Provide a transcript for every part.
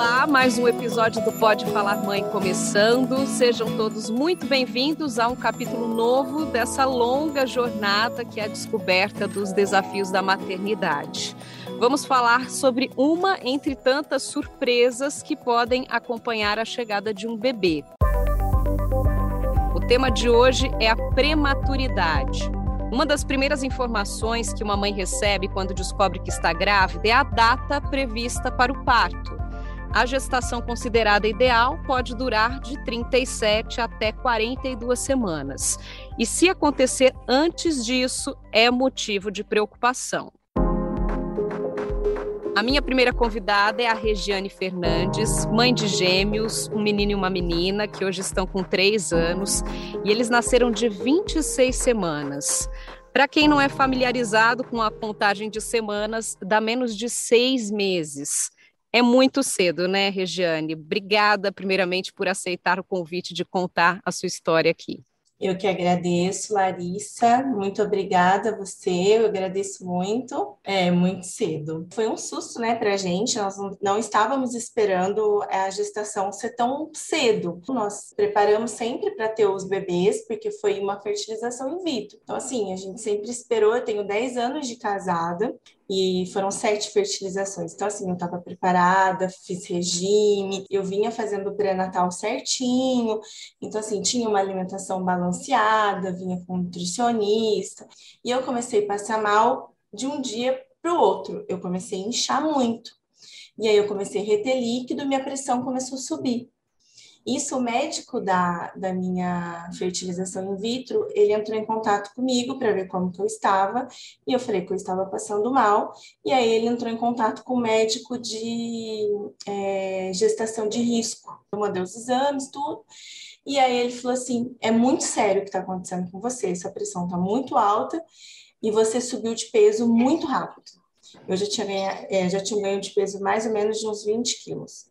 Olá, mais um episódio do Pode Falar Mãe começando. Sejam todos muito bem-vindos a um capítulo novo dessa longa jornada que é a descoberta dos desafios da maternidade. Vamos falar sobre uma entre tantas surpresas que podem acompanhar a chegada de um bebê. O tema de hoje é a prematuridade. Uma das primeiras informações que uma mãe recebe quando descobre que está grávida é a data prevista para o parto. A gestação considerada ideal pode durar de 37 até 42 semanas. E se acontecer antes disso, é motivo de preocupação. A minha primeira convidada é a Regiane Fernandes, mãe de gêmeos, um menino e uma menina, que hoje estão com três anos, e eles nasceram de 26 semanas. Para quem não é familiarizado com a contagem de semanas, dá menos de seis meses. É muito cedo, né, Regiane? Obrigada, primeiramente, por aceitar o convite de contar a sua história aqui. Eu que agradeço, Larissa. Muito obrigada a você. Eu agradeço muito. É muito cedo. Foi um susto, né, para a gente. Nós não estávamos esperando a gestação ser tão cedo. Nós preparamos sempre para ter os bebês, porque foi uma fertilização in vitro. Então, assim, a gente sempre esperou. Eu tenho 10 anos de casada e foram sete fertilizações. Então, assim, eu estava preparada, fiz regime, eu vinha fazendo pré-natal certinho, então, assim, tinha uma alimentação balanceada, vinha com nutricionista, e eu comecei a passar mal de um dia para o outro. Eu comecei a inchar muito. E aí eu comecei a reter líquido, minha pressão começou a subir. Isso, o médico da, da minha fertilização in vitro, ele entrou em contato comigo para ver como que eu estava, e eu falei que eu estava passando mal, e aí ele entrou em contato com o médico de é, gestação de risco. Eu mandei os exames, tudo, e aí ele falou assim, é muito sério o que está acontecendo com você, essa pressão está muito alta, e você subiu de peso muito rápido. Eu já tinha, ganha, é, já tinha ganho de peso mais ou menos de uns 20 quilos.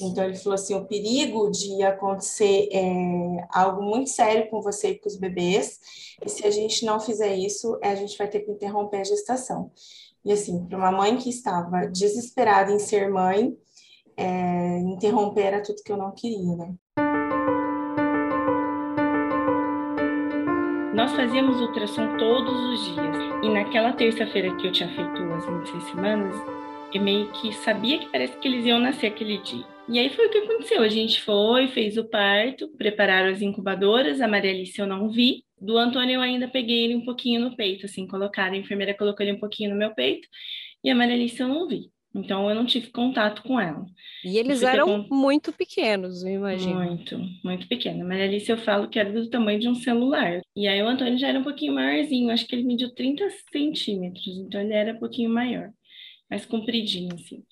Então, ele falou assim: o perigo de acontecer é, algo muito sério com você e com os bebês, e se a gente não fizer isso, a gente vai ter que interromper a gestação. E assim, para uma mãe que estava desesperada em ser mãe, é, interromper era tudo que eu não queria, né? Nós fazíamos ultrassom todos os dias. E naquela terça-feira que eu tinha feito as 26 semanas, eu meio que sabia que parece que eles iam nascer aquele dia. E aí foi o que aconteceu. A gente foi, fez o parto, prepararam as incubadoras, a Maria Alice eu não vi. Do Antônio eu ainda peguei ele um pouquinho no peito, assim, colocaram, a enfermeira colocou ele um pouquinho no meu peito, e a Maria Alice eu não vi. Então eu não tive contato com ela. E eles eram com... muito pequenos, eu imagino. Muito, muito pequeno. A Maria Alice eu falo que era do tamanho de um celular. E aí o Antônio já era um pouquinho maiorzinho, acho que ele mediu 30 centímetros, então ele era um pouquinho maior, mais compridinho, assim.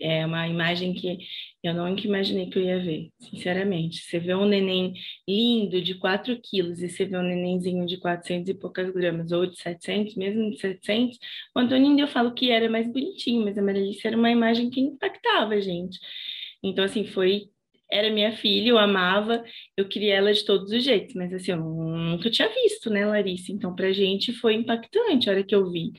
É uma imagem que eu nunca imaginei que eu ia ver, sinceramente. Você vê um neném lindo de 4 quilos e você vê um nenenzinho de 400 e poucas gramas, ou de 700, mesmo de 700, o Antônio eu falo que era mais bonitinho, mas a Marilice era uma imagem que impactava a gente. Então, assim, foi era minha filha, eu amava, eu queria ela de todos os jeitos, mas assim, eu nunca tinha visto, né, Larissa? Então, pra gente foi impactante a hora que eu vi.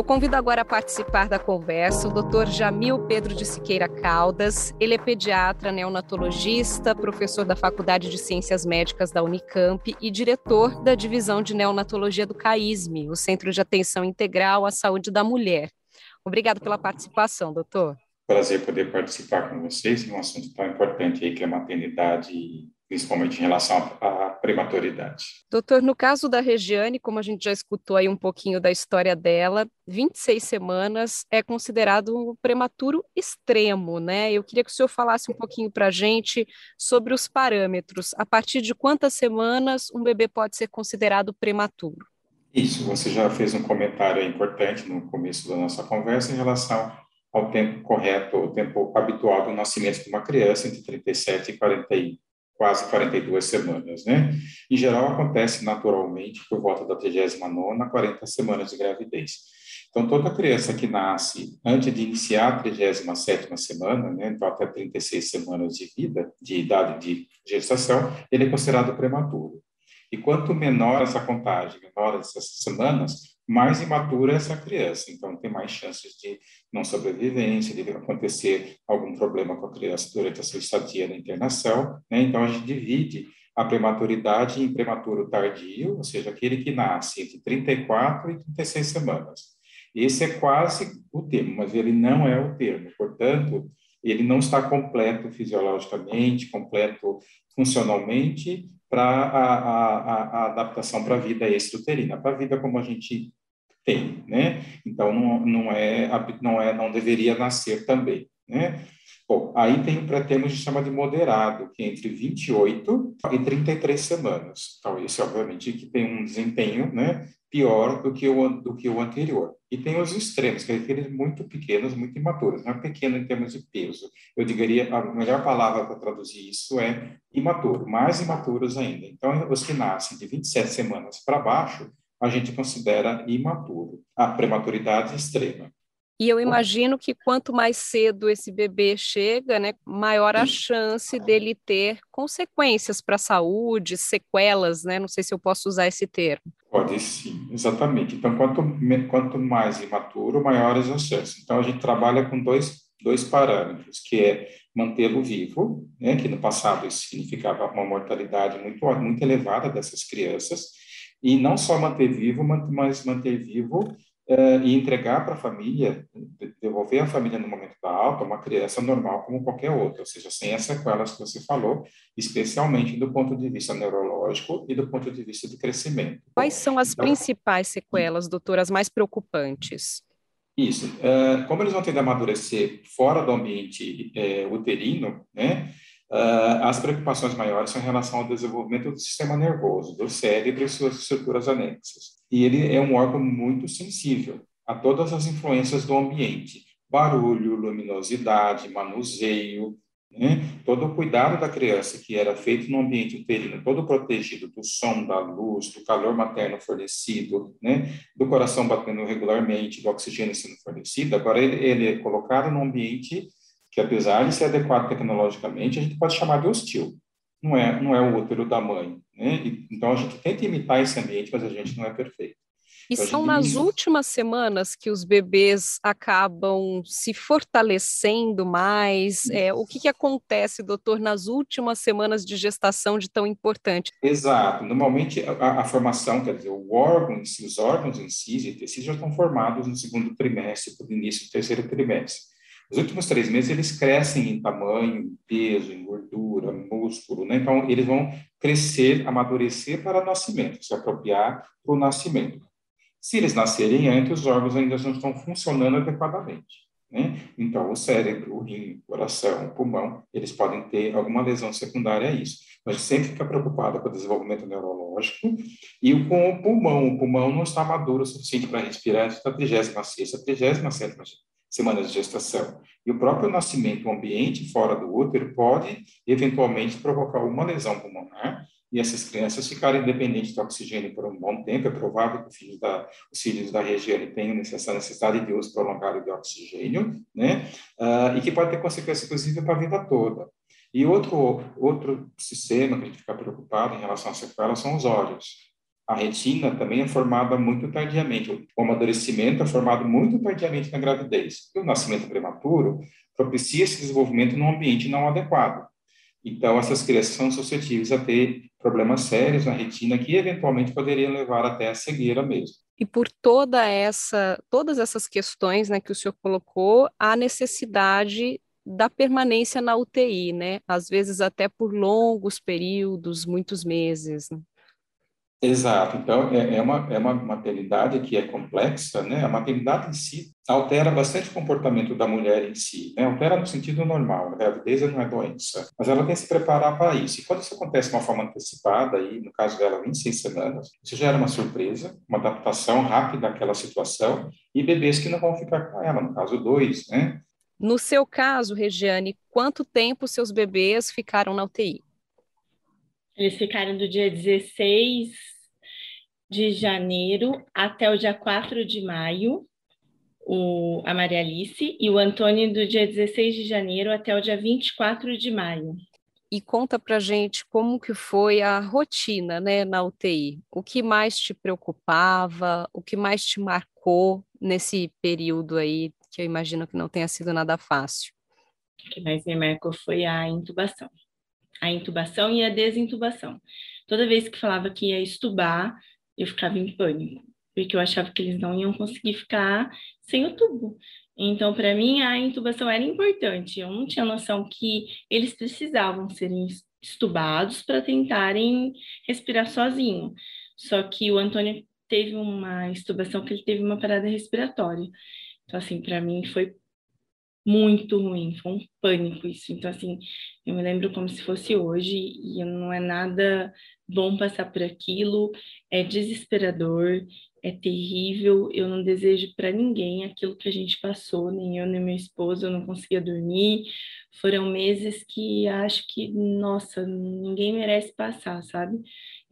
Eu convido agora a participar da conversa o Dr. Jamil Pedro de Siqueira Caldas. Ele é pediatra, neonatologista, professor da Faculdade de Ciências Médicas da Unicamp e diretor da Divisão de Neonatologia do CAISME, o Centro de Atenção Integral à Saúde da Mulher. Obrigado pela participação, doutor. Prazer poder participar com vocês em um assunto tão importante aí que é a maternidade principalmente em relação à prematuridade. Doutor, no caso da Regiane, como a gente já escutou aí um pouquinho da história dela, 26 semanas é considerado um prematuro extremo, né? Eu queria que o senhor falasse um pouquinho para a gente sobre os parâmetros. A partir de quantas semanas um bebê pode ser considerado prematuro? Isso, você já fez um comentário importante no começo da nossa conversa em relação ao tempo correto, o tempo habitual do nascimento de uma criança, entre 37 e 41 quase 42 semanas, né? Em geral, acontece naturalmente por volta da 39ª, 40 semanas de gravidez. Então, toda criança que nasce antes de iniciar a 37ª semana, né, então até 36 semanas de vida, de idade de gestação, ele é considerado prematuro. E quanto menor essa contagem, menor essas semanas, mais imatura essa criança. Então, tem mais chances de não sobrevivência, de acontecer algum problema com a criança durante a sua estadia na internação. Né? Então, a gente divide a prematuridade em prematuro tardio, ou seja, aquele que nasce entre 34 e 36 semanas. Esse é quase o termo, mas ele não é o termo. Portanto, ele não está completo fisiologicamente, completo funcionalmente para a, a, a, adaptação para a vida extrauterina, para a vida como a gente tem, né? Então não, não é não é não deveria nascer também, né? Bom, aí tem o pré-termo que chama de moderado, que é entre 28 e 33 semanas. Então, esse, obviamente, que tem um desempenho né, pior do que, o, do que o anterior. E tem os extremos, que é aqueles muito pequenos, muito imaturos. Não é pequeno em termos de peso. Eu diria, a melhor palavra para traduzir isso é imaturo, mais imaturos ainda. Então, os que nascem de 27 semanas para baixo, a gente considera imaturo. A prematuridade extrema. E eu imagino que quanto mais cedo esse bebê chega, né, maior a chance dele ter consequências para a saúde, sequelas, né? Não sei se eu posso usar esse termo. Pode sim, exatamente. Então, quanto, quanto mais imaturo, maiores as chances. Então, a gente trabalha com dois, dois parâmetros, que é mantê-lo vivo, né, que no passado isso significava uma mortalidade muito, muito elevada dessas crianças, e não só manter vivo, mas manter vivo uh, e entregar para a família, devolver a família no momento da alta uma criança normal como qualquer outra, ou seja, sem as sequelas que você falou, especialmente do ponto de vista neurológico e do ponto de vista de crescimento. Quais são as então, principais sequelas, doutor, as mais preocupantes? Isso. Uh, como eles vão ter de amadurecer fora do ambiente uh, uterino, né? Uh, as preocupações maiores são em relação ao desenvolvimento do sistema nervoso, do cérebro e suas estruturas anexas. E ele é um órgão muito sensível a todas as influências do ambiente, barulho, luminosidade, manuseio, né? todo o cuidado da criança que era feito no ambiente uterino, todo protegido do som, da luz, do calor materno fornecido, né? do coração batendo regularmente, do oxigênio sendo fornecido, agora ele, ele é colocado num ambiente que apesar de ser adequado tecnologicamente, a gente pode chamar de hostil. Não é, não é o útero da mãe. Né? Então, a gente tenta imitar esse ambiente, mas a gente não é perfeito. E então, são nas últimas semanas que os bebês acabam se fortalecendo mais. É, o que, que acontece, doutor, nas últimas semanas de gestação de tão importante? Exato. Normalmente, a, a formação, quer dizer, o órgão si, os órgãos em si e tecidos já estão formados no segundo trimestre, para o início do terceiro trimestre. Os últimos três meses eles crescem em tamanho, em peso, em gordura, músculo, né? Então eles vão crescer, amadurecer para nascimento, se apropriar para o nascimento. Se eles nascerem antes, os órgãos ainda não estão funcionando adequadamente. Né? Então, o cérebro, o rim, o coração, o pulmão, eles podem ter alguma lesão secundária a isso. A gente sempre fica preocupado com o desenvolvimento neurológico e com o pulmão. O pulmão não está maduro o suficiente para respirar antes da 36ª, 37ª semanas de gestação. E o próprio nascimento, o ambiente fora do útero, pode eventualmente provocar uma lesão pulmonar e essas crianças ficarem dependentes do oxigênio por um bom tempo. É provável que filhos da, os filhos da região tenham essa necessidade de uso prolongado de oxigênio, né? Uh, e que pode ter consequências, inclusive, para a vida toda. E outro, outro sistema que a gente fica preocupado em relação às sequelas são os olhos. A retina também é formada muito tardiamente. O amadurecimento é formado muito tardiamente na gravidez. E o nascimento prematuro propicia esse desenvolvimento num ambiente não adequado. Então, essas crianças são suscetíveis a ter problemas sérios na retina que eventualmente poderiam levar até a cegueira mesmo. E por toda essa, todas essas questões, né, que o senhor colocou, há necessidade da permanência na UTI, né? Às vezes até por longos períodos, muitos meses. Né? Exato. Então, é, é, uma, é uma maternidade que é complexa, né? A maternidade em si altera bastante o comportamento da mulher em si, né? Altera no sentido normal, a gravidez não é doença, mas ela tem que se preparar para isso. E quando isso acontece de uma forma antecipada, aí, no caso dela, 26 semanas, isso já era uma surpresa, uma adaptação rápida àquela situação, e bebês que não vão ficar com ela, no caso, dois, né? No seu caso, Regiane, quanto tempo seus bebês ficaram na UTI? Eles ficaram do dia 16 de janeiro até o dia 4 de maio, o, a Maria Alice, e o Antônio do dia 16 de janeiro até o dia 24 de maio. e conta para gente como que foi a rotina, né, na UTI. O que mais te preocupava, o que mais te marcou nesse período aí, que eu imagino que não tenha sido nada fácil. O que mais me marcou foi a intubação. A intubação e a desintubação. Toda vez que falava que ia estubar, eu ficava em pânico, porque eu achava que eles não iam conseguir ficar sem o tubo. Então, para mim, a intubação era importante. Eu não tinha noção que eles precisavam serem estubados para tentarem respirar sozinho. Só que o Antônio teve uma estubação que ele teve uma parada respiratória. Então, assim, para mim foi muito ruim, foi um pânico isso. Então, assim, eu me lembro como se fosse hoje e não é nada bom passar por aquilo, é desesperador, é terrível, eu não desejo para ninguém aquilo que a gente passou, nem eu nem meu esposo, eu não conseguia dormir. Foram meses que acho que, nossa, ninguém merece passar, sabe?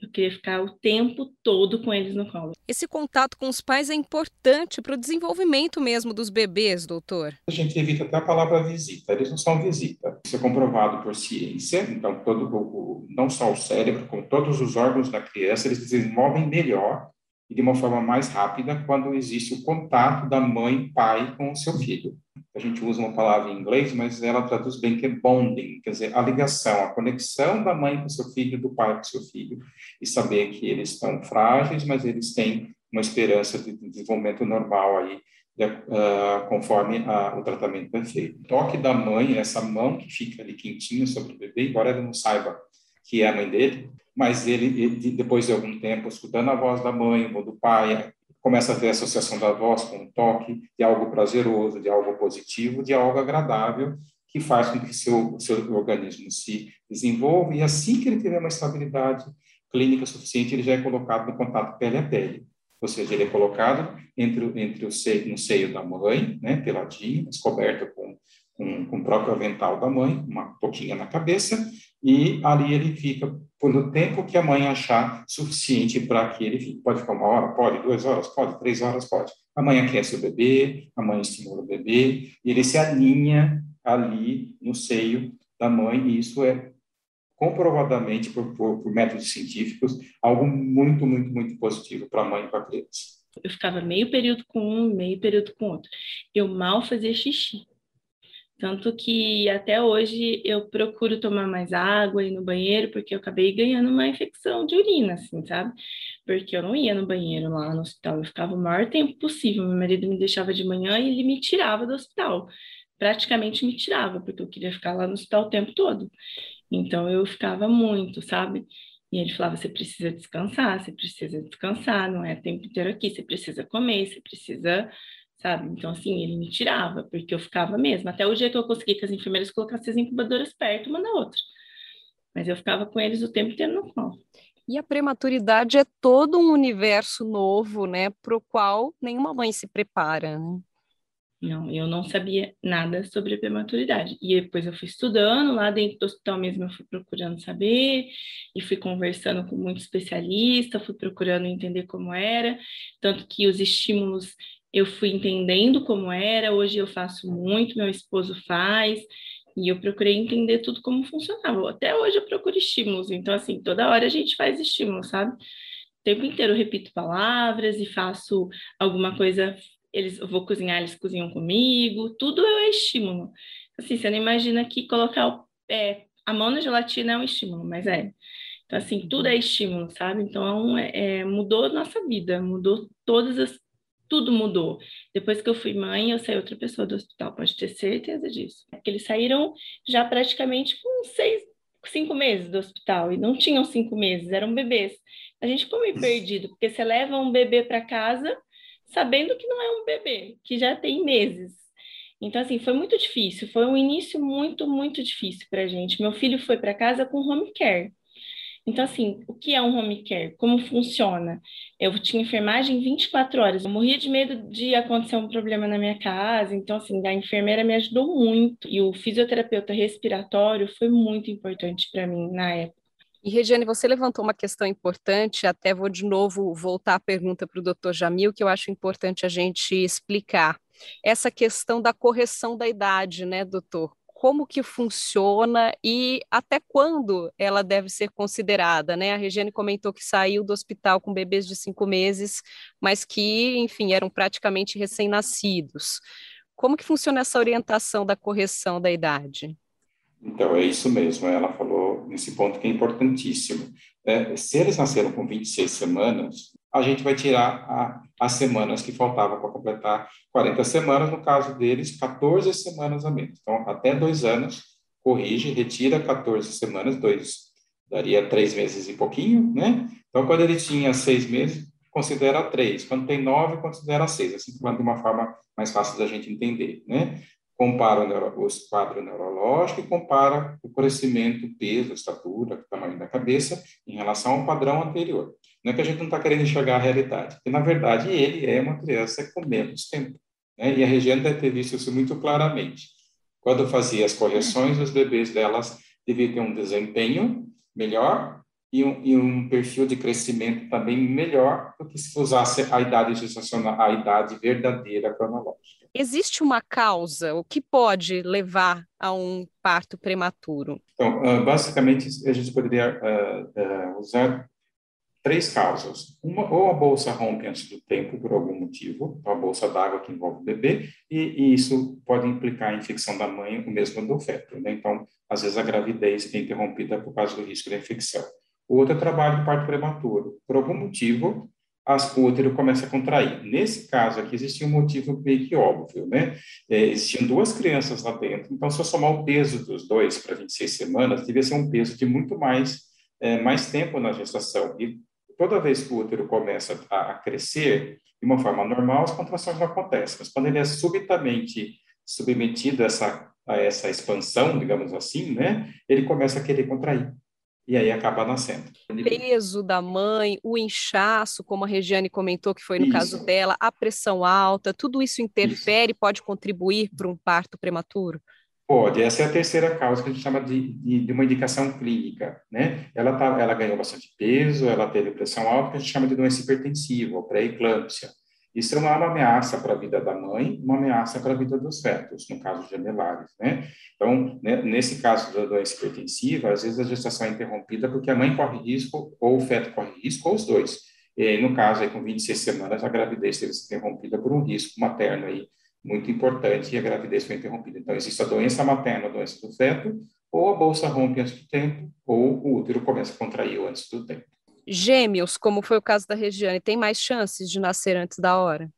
Eu queria ficar o tempo todo com eles no colo. Esse contato com os pais é importante para o desenvolvimento mesmo dos bebês, doutor. A gente evita até a palavra visita, eles não são visita. Isso é comprovado por ciência, então todo, não só o cérebro, como todos os órgãos da criança, eles se desenvolvem melhor e de uma forma mais rápida quando existe o contato da mãe pai com o seu filho. A gente usa uma palavra em inglês, mas ela traduz bem que é bonding, quer dizer, a ligação, a conexão da mãe com seu filho, do pai com seu filho, e saber que eles estão frágeis, mas eles têm uma esperança de desenvolvimento normal aí, de, uh, conforme a, o tratamento é feito. O toque da mãe, essa mão que fica ali quentinha sobre o bebê, embora ele não saiba que é a mãe dele, mas ele, ele, depois de algum tempo, escutando a voz da mãe ou do pai, começa a ter associação da voz com o toque, de algo prazeroso, de algo positivo, de algo agradável, que faz com que seu, seu organismo se desenvolva, e assim que ele tiver uma estabilidade clínica suficiente, ele já é colocado no contato pele a pele. Ou seja, ele é colocado entre, entre o seio, no seio da mãe, né, peladinho, mas coberto com, com, com o próprio avental da mãe, uma touquinha na cabeça, e ali ele fica por o tempo que a mãe achar suficiente para que ele fique. Pode ficar uma hora, pode, duas horas, pode, três horas, pode. A mãe aquece o bebê, a mãe estimula o bebê, e ele se alinha ali no seio da mãe, e isso é comprovadamente, por, por, por métodos científicos, algo muito, muito, muito positivo para a mãe e para a criança. Eu ficava meio período com um, meio período com outro. Eu mal fazia xixi. Tanto que até hoje eu procuro tomar mais água e no banheiro, porque eu acabei ganhando uma infecção de urina, assim, sabe? Porque eu não ia no banheiro lá no hospital, eu ficava o maior tempo possível. Meu marido me deixava de manhã e ele me tirava do hospital. Praticamente me tirava, porque eu queria ficar lá no hospital o tempo todo. Então eu ficava muito, sabe? E ele falava: você precisa descansar, você precisa descansar, não é o tempo inteiro aqui, você precisa comer, você precisa sabe? Então, assim, ele me tirava, porque eu ficava mesmo. Até o dia que eu consegui que as enfermeiras colocassem as incubadoras perto uma da outra. Mas eu ficava com eles o tempo inteiro no colo. E a prematuridade é todo um universo novo, né, para o qual nenhuma mãe se prepara, né? Não, eu não sabia nada sobre a prematuridade. E depois eu fui estudando, lá dentro do hospital mesmo eu fui procurando saber, e fui conversando com muito especialista, fui procurando entender como era, tanto que os estímulos eu fui entendendo como era, hoje eu faço muito, meu esposo faz, e eu procurei entender tudo como funcionava. Até hoje eu procuro estímulos, então, assim, toda hora a gente faz estímulos, sabe? O tempo inteiro eu repito palavras e faço alguma coisa, eles, eu vou cozinhar, eles cozinham comigo, tudo é estímulo. Assim, você não imagina que colocar o, é, a mão na gelatina é um estímulo, mas é. Então, assim, tudo é estímulo, sabe? Então, é, é, mudou nossa vida, mudou todas as tudo mudou. Depois que eu fui mãe, eu saí outra pessoa do hospital, pode ter certeza disso. Eles saíram já praticamente com seis, cinco meses do hospital, e não tinham cinco meses, eram bebês. A gente ficou meio perdido, porque você leva um bebê para casa sabendo que não é um bebê, que já tem meses. Então, assim, foi muito difícil, foi um início muito, muito difícil para a gente. Meu filho foi para casa com home care. Então, assim, o que é um home care? Como funciona? Eu tinha enfermagem 24 horas. Eu morria de medo de acontecer um problema na minha casa. Então, assim, a enfermeira me ajudou muito. E o fisioterapeuta respiratório foi muito importante para mim na época. E, Regiane, você levantou uma questão importante, até vou de novo voltar a pergunta para o doutor Jamil, que eu acho importante a gente explicar. Essa questão da correção da idade, né, doutor? Como que funciona e até quando ela deve ser considerada, né? A Regiane comentou que saiu do hospital com bebês de cinco meses, mas que, enfim, eram praticamente recém-nascidos. Como que funciona essa orientação da correção da idade? Então, é isso mesmo, ela falou nesse ponto que é importantíssimo. É, se eles nasceram com 26 semanas, a gente vai tirar a, as semanas que faltavam para completar 40 semanas, no caso deles, 14 semanas a menos. Então, até dois anos, corrige, retira 14 semanas, dois, daria três meses e pouquinho, né? Então, quando ele tinha seis meses, considera três. Quando tem nove, considera seis. Assim, de uma forma mais fácil da gente entender, né? Compara o, neuro, quadro neurológico e compara o crescimento, peso, estatura, tamanho da cabeça em relação ao padrão anterior. Não é que a gente não está querendo enxergar a realidade, porque, na verdade, ele é uma criança com menos tempo. Né? E a Regina deve ter visto isso muito claramente. Quando fazia as correções, os bebês delas deviam ter um desempenho melhor e um, e um, perfil de crescimento também melhor do que se usasse a idade gestacional, a idade verdadeira cronológica. Existe uma causa, o que pode levar a um parto prematuro? Então, uh, basicamente, a gente poderia uh, uh, usar três causas. Uma, ou a bolsa rompe antes do tempo, por algum motivo, a bolsa d'água que envolve o bebê, e, e, isso pode implicar a infecção da mãe ou mesmo do feto. Né? Então, às vezes, a gravidez é interrompida por causa do risco de infecção. O outro é trabalho de parto prematuro. Por algum motivo, as, o útero começa a contrair. Nesse caso aqui, existia um motivo meio que óbvio, né? É, existiam duas crianças lá dentro, então, se eu somar o peso dos dois para 26 semanas, devia ser um peso de muito mais, é, mais tempo na gestação. E toda vez que o útero começa a, a crescer, de uma forma normal, as contrações não acontecem, mas quando ele é subitamente submetido a essa, a essa expansão, digamos assim, né? Ele começa a querer contrair e aí acaba nascendo. O peso da mãe, o inchaço, como a Regiane comentou que foi no isso. caso dela, a pressão alta, tudo isso interfere, isso. pode contribuir para um parto prematuro? Pode, essa é a terceira causa que a gente chama de, de, de uma indicação clínica, né? Ela, tá, ela ganhou bastante peso, ela teve pressão alta, que a gente chama de doença hipertensiva, ou pré-eclâmpsia. Isso é uma ameaça para a vida da mãe, uma ameaça para a vida dos fetos, no caso de gemelares, né? Então, né, nesse caso da doença hipertensiva, às vezes a gestação é interrompida porque a mãe corre risco, ou o feto corre risco, ou os dois. E no caso aí, com 26 semanas, a gravidez teve sido interrompida por um risco materno aí, muito importante, e a gravidez foi interrompida. Então, existe a doença materna, a doença do feto, ou a bolsa rompe antes do tempo, ou o útero começa a contrair antes do tempo. Gêmeos, como foi o caso da Regiane, tem mais chances de nascer antes da hora?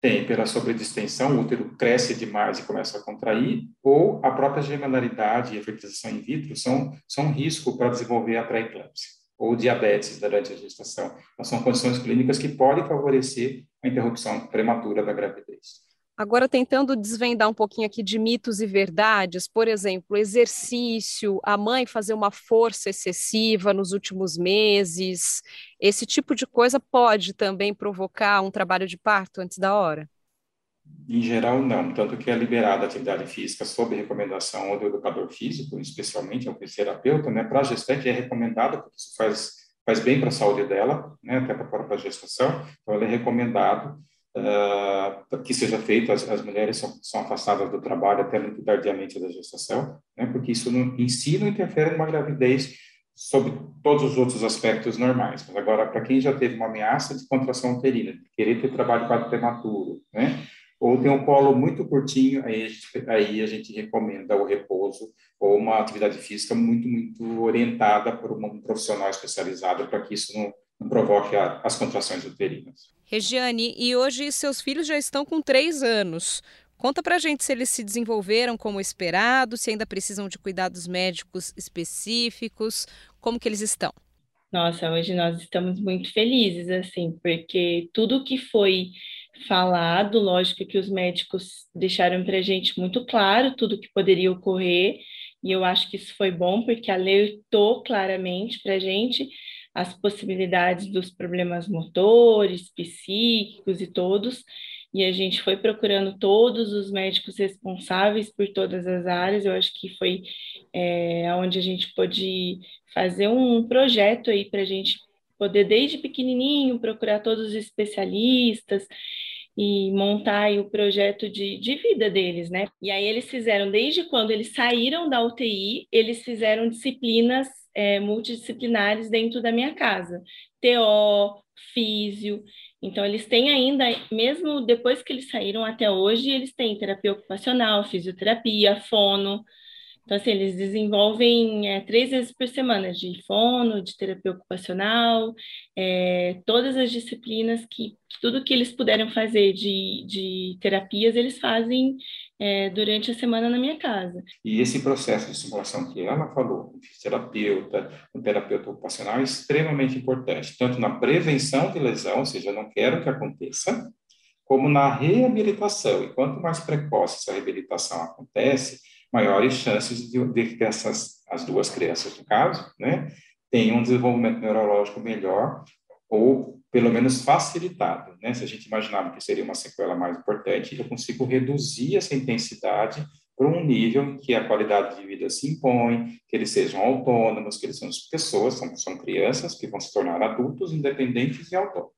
Tem, pela sobredistensão, o útero cresce demais e começa a contrair, ou a própria gemelaridade e a fertilização in vitro são, são um risco para desenvolver a pré-eclâmpsia ou diabetes durante a gestação. Então, são condições clínicas que podem favorecer a interrupção prematura da gravidez. Agora, tentando desvendar um pouquinho aqui de mitos e verdades, por exemplo, exercício, a mãe fazer uma força excessiva nos últimos meses, esse tipo de coisa pode também provocar um trabalho de parto antes da hora? Em geral, não. Tanto que é liberada a atividade física sob recomendação do educador físico, especialmente, é o fisioterapeuta, né? Para a gestante é recomendado, porque isso faz, faz bem para a saúde dela, né? Até para a gestação. Então, ele é recomendado uh, que seja feito, as, as mulheres são, são, afastadas do trabalho até muito tardiamente da gestação, né, porque isso não, em si não interfere numa gravidez sobre todos os outros aspectos normais. Mas agora, para quem já teve uma ameaça de contração uterina, querer ter trabalho quase prematuro, né, ou tem um colo muito curtinho, aí aí a gente recomenda o repouso ou uma atividade física muito, muito orientada por um profissional especializado para que isso não provoque a, as contrações uterinas. Regiane, e hoje seus filhos já estão com três anos. Conta pra gente se eles se desenvolveram como esperado, se ainda precisam de cuidados médicos específicos, como que eles estão? Nossa, hoje nós estamos muito felizes, assim, porque tudo que foi falado, lógico que os médicos deixaram para a gente muito claro tudo que poderia ocorrer, e eu acho que isso foi bom, porque alertou claramente para a gente as possibilidades dos problemas motores, psíquicos e todos, e a gente foi procurando todos os médicos responsáveis por todas as áreas. Eu acho que foi é, onde a gente pôde fazer um projeto aí para a gente poder, desde pequenininho, procurar todos os especialistas e montar o projeto de, de vida deles, né? E aí eles fizeram, desde quando eles saíram da UTI, eles fizeram disciplinas é, multidisciplinares dentro da minha casa. TO, físio. Então, eles têm ainda, mesmo depois que eles saíram até hoje, eles têm terapia ocupacional, fisioterapia, fono, então, assim, eles desenvolvem é, três vezes por semana de fono, de terapia ocupacional, é, todas as disciplinas que, tudo que eles puderam fazer de, de terapias, eles fazem é, durante a semana na minha casa. E esse processo de simulação que ela falou, o fisioterapeuta, o terapeuta ocupacional, é extremamente importante, tanto na prevenção de lesão, ou seja, eu não quero que aconteça, como na reabilitação. E quanto mais precoce essa reabilitação acontece, maiores chances de, de que essas, as duas crianças, no caso, né, tenham um desenvolvimento neurológico melhor ou pelo menos facilitado. Né? Se a gente imaginava que seria uma sequela mais importante, eu consigo reduzir essa intensidade para um nível em que a qualidade de vida se impõe, que eles sejam autônomos, que eles são pessoas, são, são crianças que vão se tornar adultos independentes e autônomos.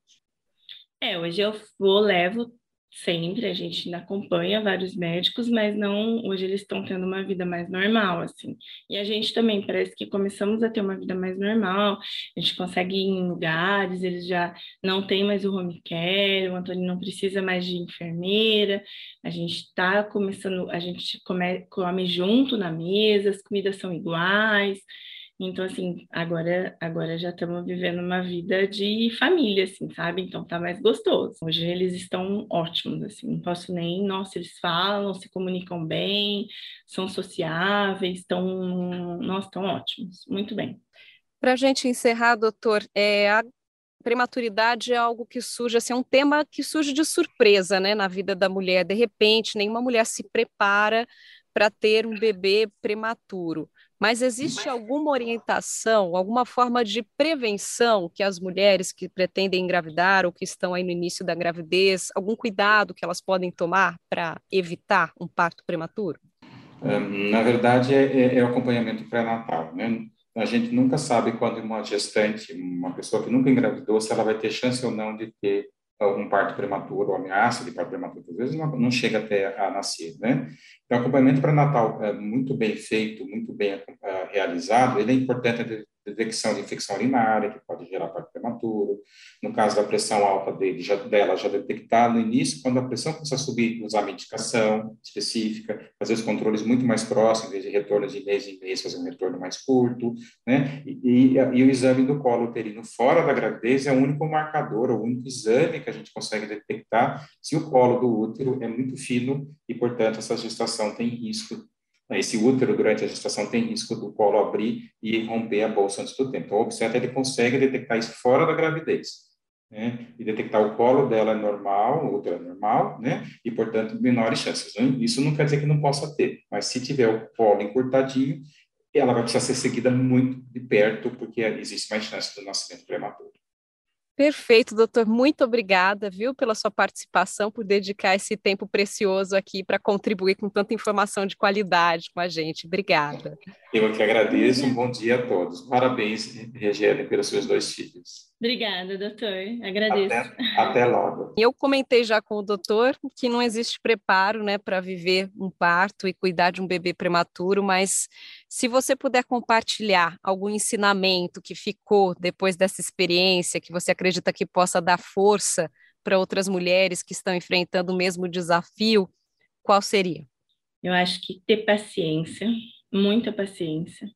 É, hoje eu vou, levo sempre, a gente ainda acompanha vários médicos, mas não, hoje eles estão tendo uma vida mais normal, assim. E a gente também parece que começamos a ter uma vida mais normal, a gente consegue ir em lugares, eles já não tem mais o home care, o Antônio não precisa mais de enfermeira, a gente está começando, a gente come, come junto na mesa, as comidas são iguais, então, assim, agora, agora já estamos vivendo uma vida de família, assim, sabe? Então tá mais gostoso. Hoje eles estão ótimos, assim, não posso nem, nossa, eles falam, se comunicam bem, são sociáveis, estão, nossa, estão ótimos, muito bem. Para a gente encerrar, doutor, é, a prematuridade é algo que surge, assim, é um tema que surge de surpresa, né, na vida da mulher. De repente, nenhuma mulher se prepara para ter um bebê prematuro. Mas existe alguma orientação, alguma forma de prevenção que as mulheres que pretendem engravidar ou que estão aí no início da gravidez, algum cuidado que elas podem tomar para evitar um parto prematuro? Na verdade, é, é, é o acompanhamento pré-natal. Né? A gente nunca sabe quando uma gestante, uma pessoa que nunca engravidou, se ela vai ter chance ou não de ter um parto prematuro ou ameaça de parto prematuro, às vezes não, não chega até a nascer, né? Então, acompanhamento pré-natal é muito bem feito, muito bem uh, realizado, ele é importante detecção de infecção urinária, que pode gerar parto prematuro. No caso da pressão alta dele, já, dela, já detectar no início, quando a pressão começa a subir, usar medicação específica, fazer os controles muito mais próximos, em vez de retorno de mês em mês, fazer um retorno mais curto, né? E, e, e, o exame do colo uterino fora da gravidez é o único marcador, o único exame que a gente consegue detectar se o colo do útero é muito fino e, portanto, essa gestação tem risco esse útero, durante a gestação, tem risco do colo abrir e romper a bolsa antes do tempo. Então, o obstetra ele consegue detectar isso fora da gravidez. Né? E detectar o colo dela é normal, o útero é normal, né? E, portanto, menores chances. Né? Isso não quer dizer que não possa ter, mas se tiver o colo encurtadinho, ela vai precisar ser seguida muito de perto, porque existe mais chance do nascimento prematuro. Perfeito, doutor. Muito obrigada, viu, pela sua participação, por dedicar esse tempo precioso aqui para contribuir com tanta informação de qualidade com a gente. Obrigada. Eu que agradeço. Um bom dia a todos. Parabéns, Regiane, pelos seus dois filhos. Obrigada, doutor. Agradeço. Até, até logo. Eu comentei já com o doutor que não existe preparo né, para viver um parto e cuidar de um bebê prematuro, mas se você puder compartilhar algum ensinamento que ficou depois dessa experiência, que você acredita que possa dar força para outras mulheres que estão enfrentando o mesmo desafio, qual seria? Eu acho que ter paciência, muita paciência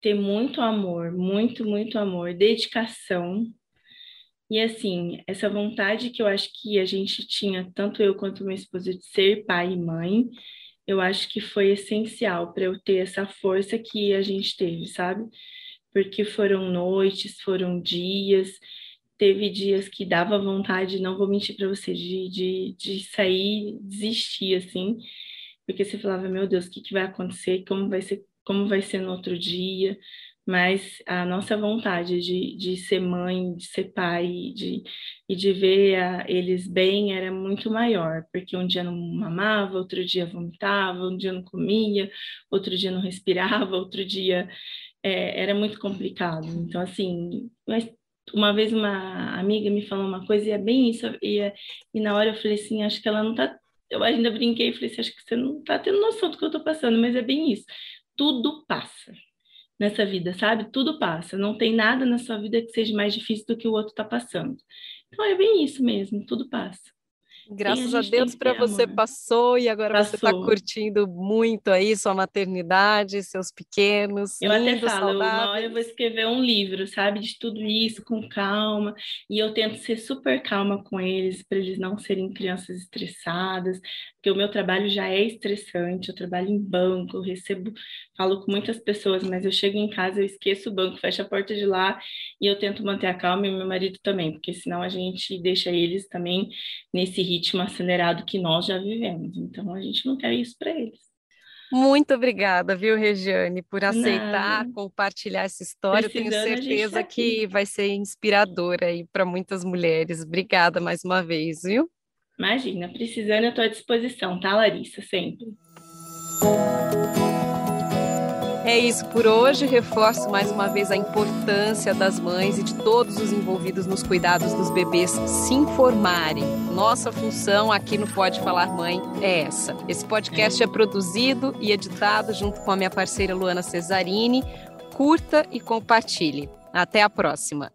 ter muito amor, muito, muito amor, dedicação. E assim, essa vontade que eu acho que a gente tinha, tanto eu quanto minha esposa, de ser pai e mãe, eu acho que foi essencial para eu ter essa força que a gente teve, sabe? Porque foram noites, foram dias, teve dias que dava vontade, não vou mentir para você, de, de, de sair, desistir, assim, porque você falava, meu Deus, o que, que vai acontecer? Como vai ser como vai ser no outro dia, mas a nossa vontade de, de ser mãe, de ser pai de, e de ver a, eles bem era muito maior, porque um dia não mamava, outro dia vomitava, um dia não comia, outro dia não respirava, outro dia é, era muito complicado. Então, assim, mas uma vez uma amiga me falou uma coisa e é bem isso, e, é, e na hora eu falei assim, acho que ela não tá, eu ainda brinquei e falei assim, acho que você não tá tendo noção do que eu tô passando, mas é bem isso, tudo passa nessa vida, sabe? Tudo passa, não tem nada na sua vida que seja mais difícil do que o outro tá passando. Então é bem isso mesmo, tudo passa. Graças a, a Deus para você passou e agora tá passou. você está curtindo muito aí sua maternidade, seus pequenos. Eu até falo, uma hora eu vou escrever um livro, sabe, de tudo isso com calma e eu tento ser super calma com eles para eles não serem crianças estressadas, porque o meu trabalho já é estressante. Eu trabalho em banco, eu recebo, falo com muitas pessoas, mas eu chego em casa, eu esqueço o banco, fecho a porta de lá e eu tento manter a calma e meu marido também, porque senão a gente deixa eles também nesse ritmo acelerado que nós já vivemos. Então, a gente não quer isso para eles. Muito obrigada, viu, Regiane, por aceitar Nada. compartilhar essa história. Precisando, Tenho certeza tá que vai ser inspiradora aí para muitas mulheres. Obrigada mais uma vez, viu? Imagina, precisando, eu estou à disposição, tá, Larissa? Sempre. É isso por hoje. Reforço mais uma vez a importância das mães e de todos os envolvidos nos cuidados dos bebês se informarem. Nossa função aqui no Pode Falar Mãe é essa. Esse podcast é produzido e editado junto com a minha parceira Luana Cesarini. Curta e compartilhe. Até a próxima.